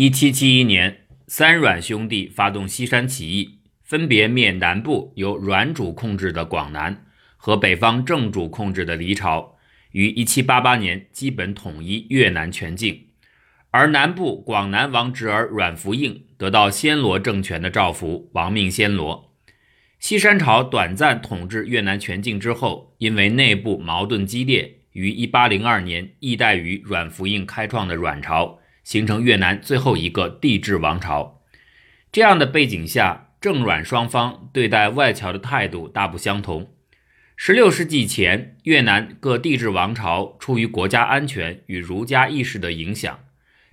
一七七一年，三阮兄弟发动西山起义，分别灭南部由阮主控制的广南和北方正主控制的黎朝，于一七八八年基本统一越南全境。而南部广南王侄儿阮福应得到暹罗政权的诏服，亡命暹罗。西山朝短暂统治越南全境之后，因为内部矛盾激烈，于一八零二年易代于阮福应开创的阮朝。形成越南最后一个帝制王朝。这样的背景下，郑阮双方对待外侨的态度大不相同。十六世纪前，越南各帝制王朝出于国家安全与儒家意识的影响，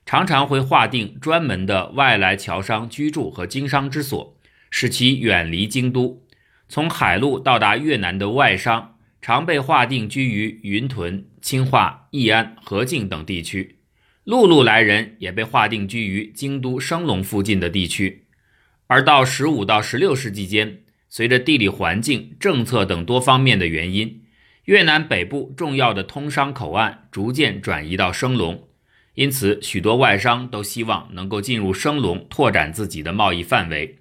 常常会划定专门的外来侨商居住和经商之所，使其远离京都。从海路到达越南的外商，常被划定居于云屯、清化、义安、河静等地区。陆路来人也被划定居于京都升龙附近的地区，而到十五到十六世纪间，随着地理环境、政策等多方面的原因，越南北部重要的通商口岸逐渐转移到升龙，因此许多外商都希望能够进入升龙，拓展自己的贸易范围。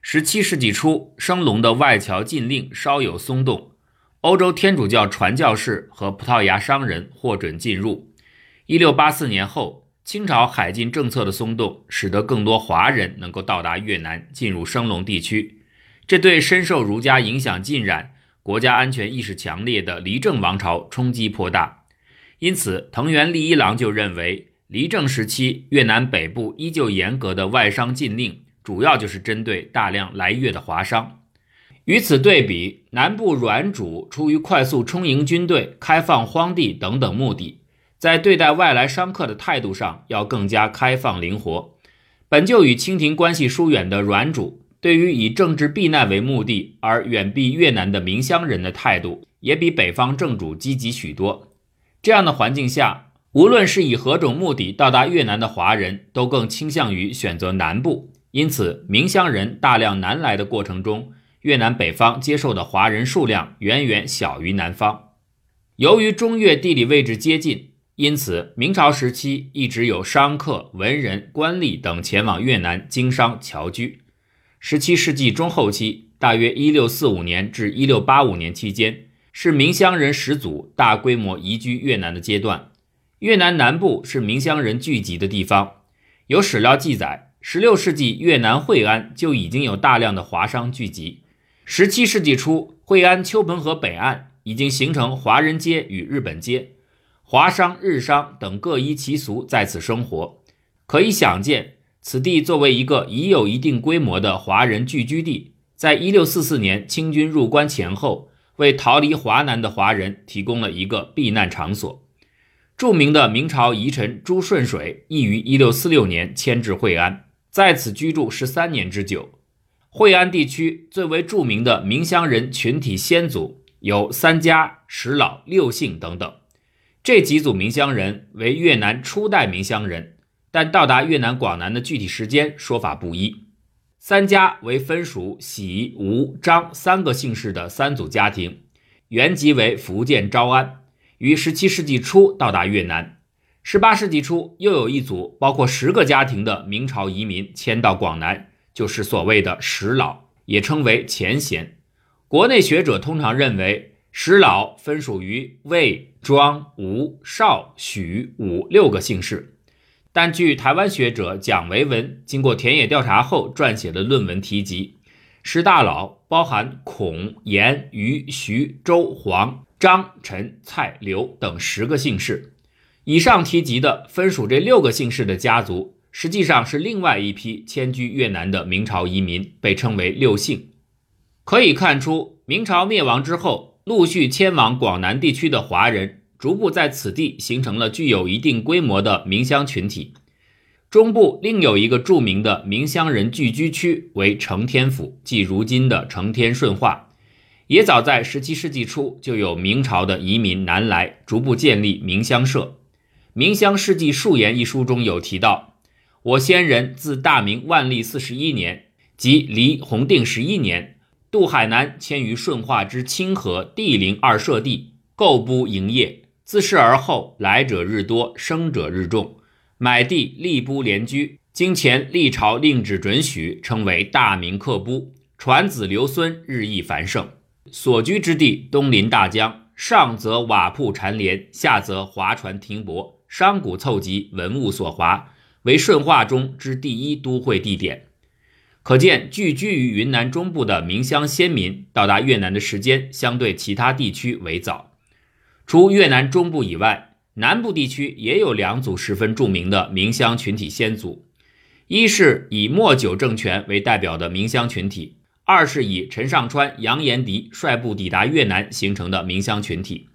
十七世纪初，升龙的外侨禁令稍有松动，欧洲天主教传教士和葡萄牙商人获准进入。一六八四年后，清朝海禁政策的松动，使得更多华人能够到达越南，进入升龙地区。这对深受儒家影响浸染、国家安全意识强烈的黎正王朝冲击颇大。因此，藤原利一郎就认为，黎正时期越南北部依旧严格的外商禁令，主要就是针对大量来越的华商。与此对比，南部阮主出于快速充盈军队、开放荒地等等目的。在对待外来商客的态度上，要更加开放灵活。本就与清廷关系疏远的阮主，对于以政治避难为目的而远避越南的明乡人的态度，也比北方正主积极许多。这样的环境下，无论是以何种目的到达越南的华人，都更倾向于选择南部。因此，明乡人大量南来的过程中，越南北方接受的华人数量远远小于南方。由于中越地理位置接近。因此，明朝时期一直有商客、文人、官吏等前往越南经商侨居。十七世纪中后期，大约一六四五年至一六八五年期间，是明乡人始祖大规模移居越南的阶段。越南南部是明乡人聚集的地方。有史料记载，十六世纪越南惠安就已经有大量的华商聚集。十七世纪初，惠安秋盆河北岸已经形成华人街与日本街。华商、日商等各依其俗在此生活，可以想见，此地作为一个已有一定规模的华人聚居地，在一六四四年清军入关前后，为逃离华南的华人提供了一个避难场所。著名的明朝遗臣朱顺水亦于一六四六年迁至惠安，在此居住十三年之久。惠安地区最为著名的明乡人群体先祖有三家、十老、六姓等等。这几组明乡人为越南初代明乡人，但到达越南广南的具体时间说法不一。三家为分属喜、吴、张三个姓氏的三组家庭，原籍为福建诏安，于17世纪初到达越南。18世纪初，又有一组包括十个家庭的明朝移民迁到广南，就是所谓的十老，也称为前贤。国内学者通常认为。石老分属于魏、庄、吴、邵、许、武六个姓氏，但据台湾学者蒋维文经过田野调查后撰写的论文提及，石大佬包含孔、严、于、徐、周、黄、张、陈、蔡、刘等十个姓氏。以上提及的分属这六个姓氏的家族，实际上是另外一批迁居越南的明朝移民，被称为六姓。可以看出，明朝灭亡之后。陆续迁往广南地区的华人，逐步在此地形成了具有一定规模的明乡群体。中部另有一个著名的明乡人聚居区为承天府，即如今的承天顺化。也早在17世纪初，就有明朝的移民南来，逐步建立明乡社。《明乡世纪述言》一书中有提到：我先人自大明万历四十一年，即离弘定十一年。渡海南，迁于顺化之清河地陵二社地，构不营业。自是而后，来者日多，生者日众，买地立不连居，经前历朝令旨准许，称为大明克部，传子留孙，日益繁盛。所居之地东临大江，上则瓦铺缠连，下则划船停泊，商贾凑集，文物所华，为顺化中之第一都会地点。可见，聚居于云南中部的明乡先民到达越南的时间，相对其他地区为早。除越南中部以外，南部地区也有两组十分著名的明乡群体先祖：一是以莫九政权为代表的明乡群体；二是以陈上川、杨延迪率部抵达越南形成的明乡群体。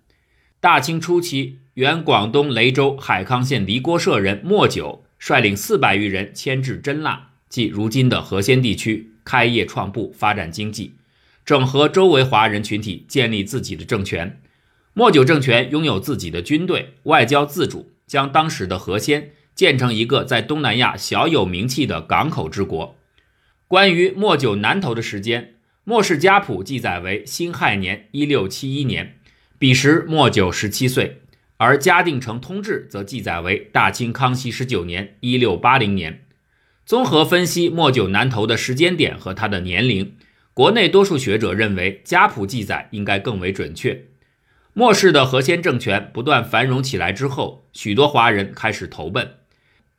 大清初期，原广东雷州海康县黎郭社人莫九率领四百余人迁至真腊。即如今的河仙地区开业创部，发展经济，整合周围华人群体，建立自己的政权。莫九政权拥有自己的军队，外交自主，将当时的河仙建成一个在东南亚小有名气的港口之国。关于莫九南投的时间，《莫氏家谱》记载为辛亥年（一六七一年），彼时莫九十七岁；而《嘉定城通志》则记载为大清康熙十九年（一六八零年）。综合分析莫九南投的时间点和他的年龄，国内多数学者认为家谱记载应该更为准确。莫氏的河仙政权不断繁荣起来之后，许多华人开始投奔。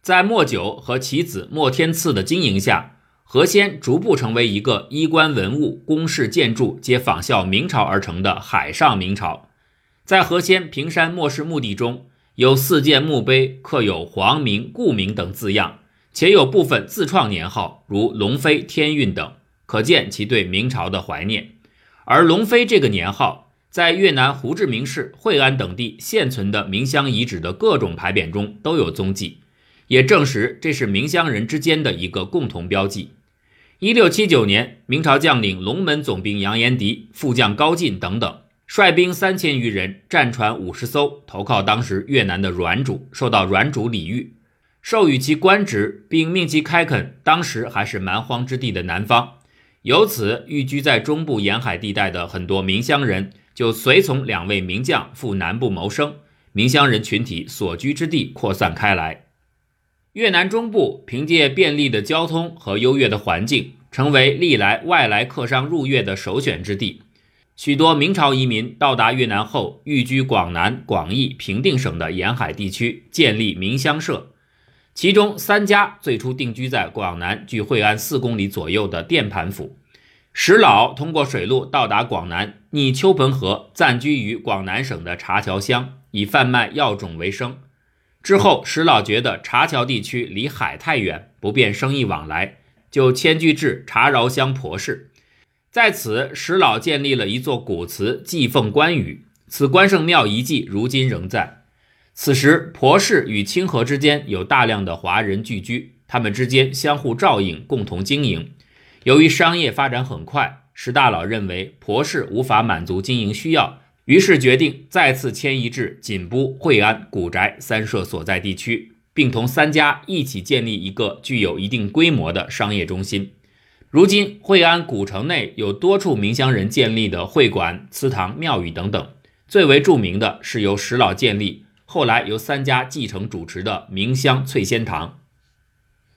在莫九和其子莫天赐的经营下，河仙逐步成为一个衣冠文物、宫室建筑皆仿效明朝而成的海上明朝。在河仙平山莫氏墓地中有四件墓碑，刻有“皇明”“故明”等字样。且有部分自创年号，如龙飞、天运等，可见其对明朝的怀念。而龙飞这个年号，在越南胡志明市、惠安等地现存的明乡遗址的各种牌匾中都有踪迹，也证实这是明乡人之间的一个共同标记。一六七九年，明朝将领龙门总兵杨延迪、副将高进等等，率兵三千余人，战船五十艘，投靠当时越南的阮主，受到阮主礼遇。授予其官职，并命其开垦当时还是蛮荒之地的南方，由此寓居在中部沿海地带的很多明乡人就随从两位名将赴南部谋生，明乡人群体所居之地扩散开来。越南中部凭借便利的交通和优越的环境，成为历来外来客商入越的首选之地。许多明朝移民到达越南后，寓居广南、广义、平定省的沿海地区，建立民乡社。其中三家最初定居在广南距惠安四公里左右的店盘府，石老通过水路到达广南，逆丘盆河暂居于广南省的茶桥乡，以贩卖药种为生。之后，石老觉得茶桥地区离海太远，不便生意往来，就迁居至茶饶乡婆氏，在此，石老建立了一座古祠，祭奉关羽。此关圣庙遗迹如今仍在。此时，婆氏与清河之间有大量的华人聚居，他们之间相互照应，共同经营。由于商业发展很快，石大佬认为婆氏无法满足经营需要，于是决定再次迁移至锦都、惠安、古宅三社所在地区，并同三家一起建立一个具有一定规模的商业中心。如今，惠安古城内有多处明乡人建立的会馆、祠堂、庙宇等等，最为著名的是由石老建立。后来由三家继承主持的明香翠仙堂，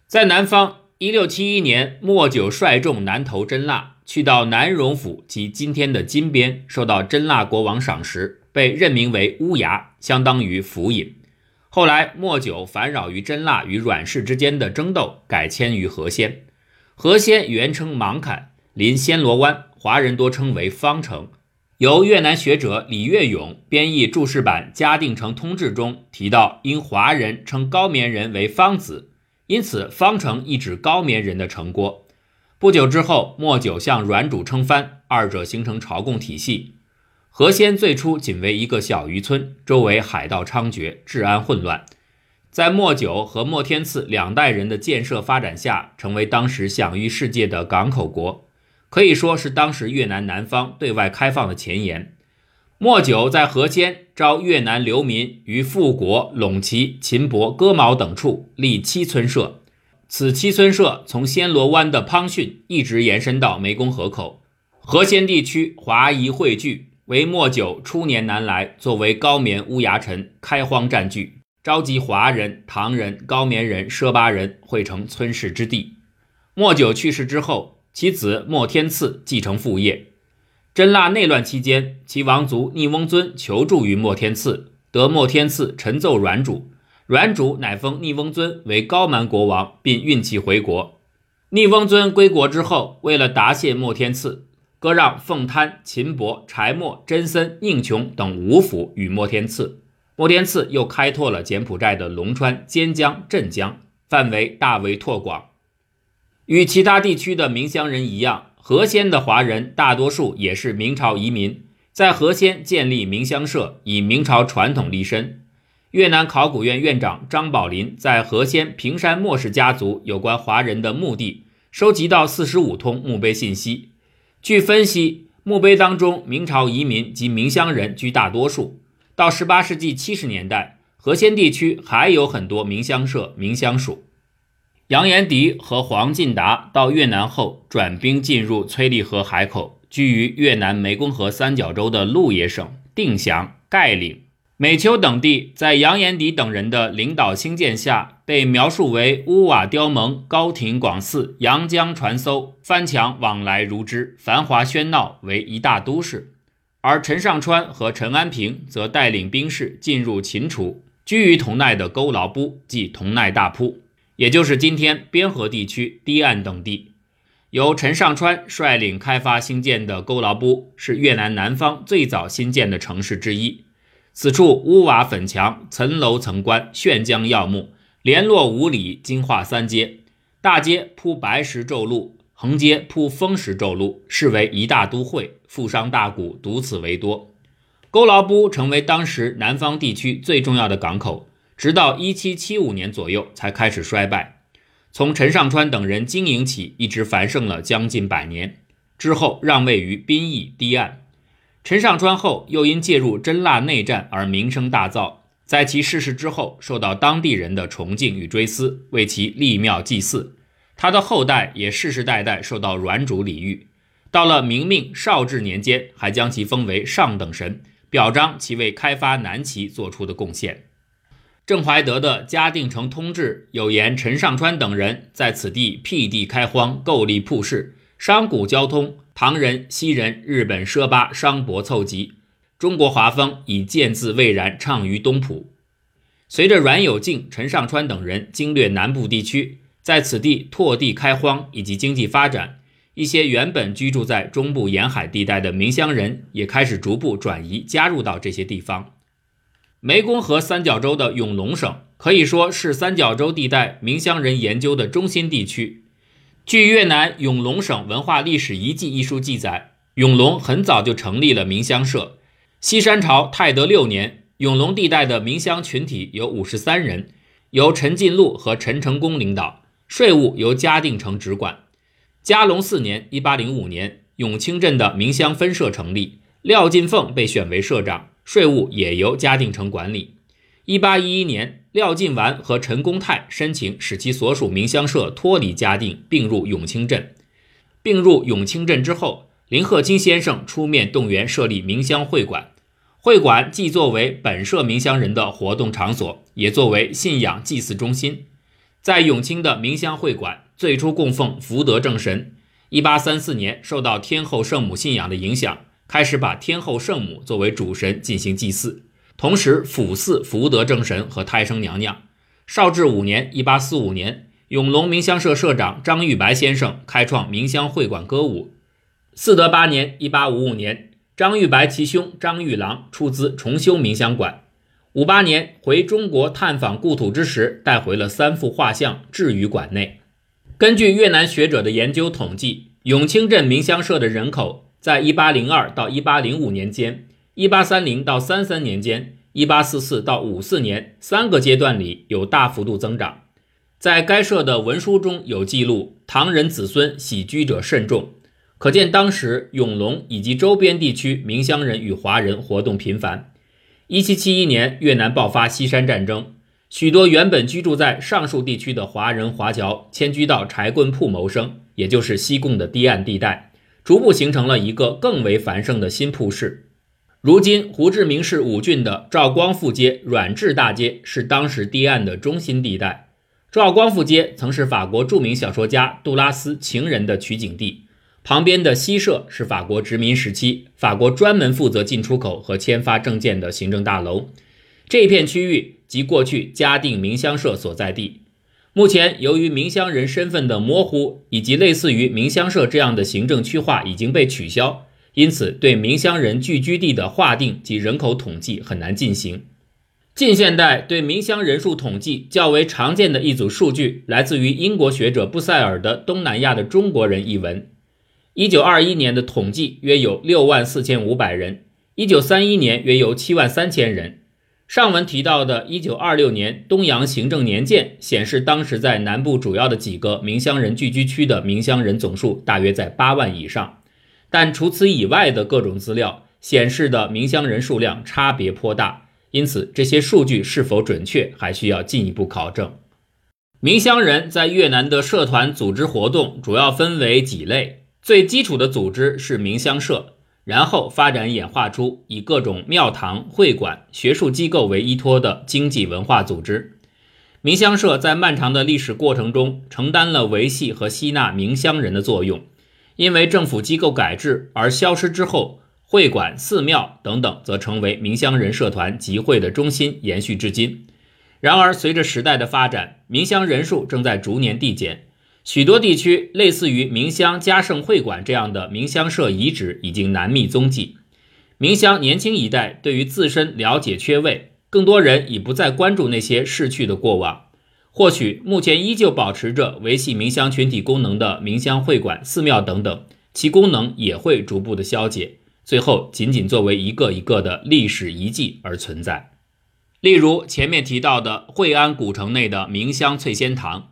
在南方，一六七一年，莫九率众南投真腊，去到南荣府及今天的金边，受到真腊国王赏识，被任命为乌牙，相当于府尹。后来，莫九烦扰于真腊与阮氏之间的争斗，改迁于河仙。河仙原称芒坎，临暹罗湾，华人多称为方城。由越南学者李月勇编译注释版《嘉定城通志》中提到，因华人称高棉人为方子，因此方城一指高棉人的城郭。不久之后，莫九向阮主称藩，二者形成朝贡体系。河仙最初仅为一个小渔村，周围海盗猖獗，治安混乱。在莫九和莫天赐两代人的建设发展下，成为当时享誉世界的港口国。可以说是当时越南南方对外开放的前沿。莫九在河间招越南流民于富国、陇旗、秦伯、戈毛等处立七村社，此七村社从暹罗湾的滂汛一直延伸到湄公河口。河间地区华夷汇聚，为莫九初年南来，作为高棉乌牙城开荒占据。召集华人、唐人、高棉人、奢巴人汇成村市之地。莫九去世之后，其子莫天赐继承父业。真腊内乱期间，其王族逆翁尊求助于莫天赐，得莫天赐陈奏阮主，阮主乃封逆翁尊为高蛮国王，并运其回国。逆翁尊归国之后，为了答谢莫天赐，割让凤滩、秦伯、柴莫、真森、宁琼等五府与莫天赐。莫天赐又开拓了柬埔寨的龙川、尖江、镇江，范围大为拓广。与其他地区的明乡人一样，河仙的华人大多数也是明朝移民，在河仙建立明乡社，以明朝传统立身。越南考古院院长张宝林在河仙平山莫氏家族有关华人的墓地收集到四十五通墓碑信息。据分析，墓碑当中明朝移民及明乡人居大多数。到十八世纪七十年代，河仙地区还有很多明乡社、明乡属。杨延迪和黄进达到越南后，转兵进入崔利河海口，居于越南湄公河三角洲的鹿野省定祥、盖岭、美丘等地，在杨延迪等人的领导兴建下，被描述为屋瓦雕蒙、高亭广寺、洋江船艘、帆墙往来如织、繁华喧闹，为一大都市。而陈上川和陈安平则带领兵士进入秦楚，居于同奈的勾牢部，即同奈大铺。也就是今天边河地区堤岸等地，由陈尚川率领开发兴建的沟牢埠，是越南南方最早新建的城市之一。此处屋瓦粉墙，层楼层观，炫江耀目，连络五里，金化三街。大街铺白石皱路，横街铺风石皱路，是为一大都会，富商大贾独此为多。沟牢埠成为当时南方地区最重要的港口。直到一七七五年左右才开始衰败，从陈上川等人经营起，一直繁盛了将近百年。之后让位于宾义堤岸。陈上川后又因介入真腊内战而名声大噪，在其逝世之后，受到当地人的崇敬与追思，为其立庙祭祀。他的后代也世世代代受到阮主礼遇。到了明命绍治年间，还将其封为上等神，表彰其为开发南齐做出的贡献。郑怀德的《嘉定城通志》有言：陈上川等人在此地辟地开荒，构立铺市，商贾交通，唐人、西人、日本奢巴商舶凑集，中国华风以剑字蔚然畅于东浦。随着阮有敬、陈上川等人经略南部地区，在此地拓地开荒以及经济发展，一些原本居住在中部沿海地带的明乡人也开始逐步转移，加入到这些地方。湄公河三角洲的永隆省可以说是三角洲地带明乡人研究的中心地区。据越南永隆省文化历史遗迹一书记载，永隆很早就成立了明乡社。西山朝泰德六年，永隆地带的明乡群体有五十三人，由陈进禄和陈成功领导，税务由嘉定城直管。嘉隆四年（一八零五年），永清镇的明乡分社成立，廖进凤被选为社长。税务也由嘉定城管理。一八一一年，廖进完和陈公泰申请使其所属明乡社脱离嘉定，并入永清镇。并入永清镇之后，林鹤金先生出面动员设立明乡会馆。会馆既作为本社明乡人的活动场所，也作为信仰祭祀中心。在永清的明乡会馆，最初供奉福德正神。一八三四年，受到天后圣母信仰的影响。开始把天后圣母作为主神进行祭祀，同时辅祀福德正神和胎生娘娘。绍治五年（一八四五年），永隆明乡社社长张玉白先生开创明乡会馆歌舞。嗣德八年（一八五五年），张玉白其兄张玉郎出资重修明乡馆。五八年回中国探访故土之时，带回了三幅画像置于馆内。根据越南学者的研究统计，永清镇明乡社的人口。在一八零二到一八零五年间，一八三零到三三年间，一八四四到五四年三个阶段里有大幅度增长。在该社的文书中有记录，唐人子孙喜居者甚众，可见当时永隆以及周边地区明乡人与华人活动频繁。一七七一年，越南爆发西山战争，许多原本居住在上述地区的华人华侨迁居到柴棍铺谋生，也就是西贡的堤岸地带。逐步形成了一个更为繁盛的新铺市。如今胡志明市五郡的赵光复街、阮志大街是当时堤岸的中心地带。赵光复街曾是法国著名小说家杜拉斯情人的取景地，旁边的西社是法国殖民时期法国专门负责进出口和签发证件的行政大楼。这片区域即过去嘉定明乡社所在地。目前，由于明乡人身份的模糊，以及类似于明乡社这样的行政区划已经被取消。因此，对明乡人聚居地的划定及人口统计很难进行。近现代对明乡人数统计较为常见的一组数据，来自于英国学者布塞尔的《东南亚的中国人》一文。一九二一年的统计约有六万四千五百人，一九三一年约有七万三千人。上文提到的一九二六年东洋行政年鉴显示，当时在南部主要的几个明乡人聚居区的明乡人总数大约在八万以上。但除此以外的各种资料显示的明乡人数量差别颇大，因此这些数据是否准确还需要进一步考证。明乡人在越南的社团组织活动主要分为几类，最基础的组织是明乡社，然后发展演化出以各种庙堂、会馆、学术机构为依托的经济文化组织。明乡社在漫长的历史过程中承担了维系和吸纳明乡人的作用。因为政府机构改制而消失之后，会馆、寺庙等等则成为明乡人社团集会的中心，延续至今。然而，随着时代的发展，明乡人数正在逐年递减，许多地区类似于明乡嘉盛会馆这样的明乡社遗址已经难觅踪迹。明乡年轻一代对于自身了解缺位，更多人已不再关注那些逝去的过往。或许目前依旧保持着维系民乡群体功能的民乡会馆、寺庙等等，其功能也会逐步的消解，最后仅仅作为一个一个的历史遗迹而存在。例如前面提到的惠安古城内的明乡翠仙堂，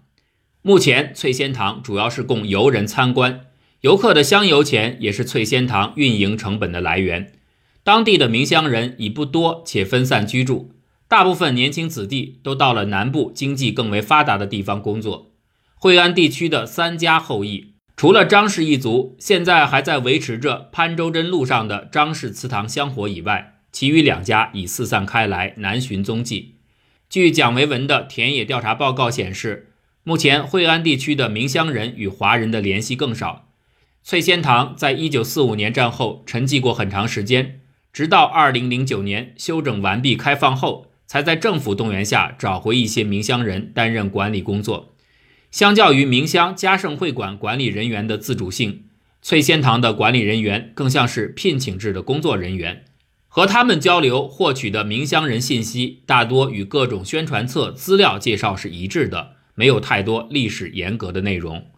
目前翠仙堂主要是供游人参观，游客的香油钱也是翠仙堂运营成本的来源。当地的明乡人已不多，且分散居住。大部分年轻子弟都到了南部经济更为发达的地方工作。惠安地区的三家后裔，除了张氏一族现在还在维持着潘州镇路上的张氏祠堂香火以外，其余两家已四散开来，难寻踪迹。据蒋维文的田野调查报告显示，目前惠安地区的明乡人与华人的联系更少。翠仙堂在一九四五年战后沉寂过很长时间，直到二零零九年修整完毕开放后。才在政府动员下找回一些明乡人担任管理工作。相较于明乡嘉盛会馆管理人员的自主性，翠仙堂的管理人员更像是聘请制的工作人员，和他们交流获取的明乡人信息大多与各种宣传册资料介绍是一致的，没有太多历史严格的内容。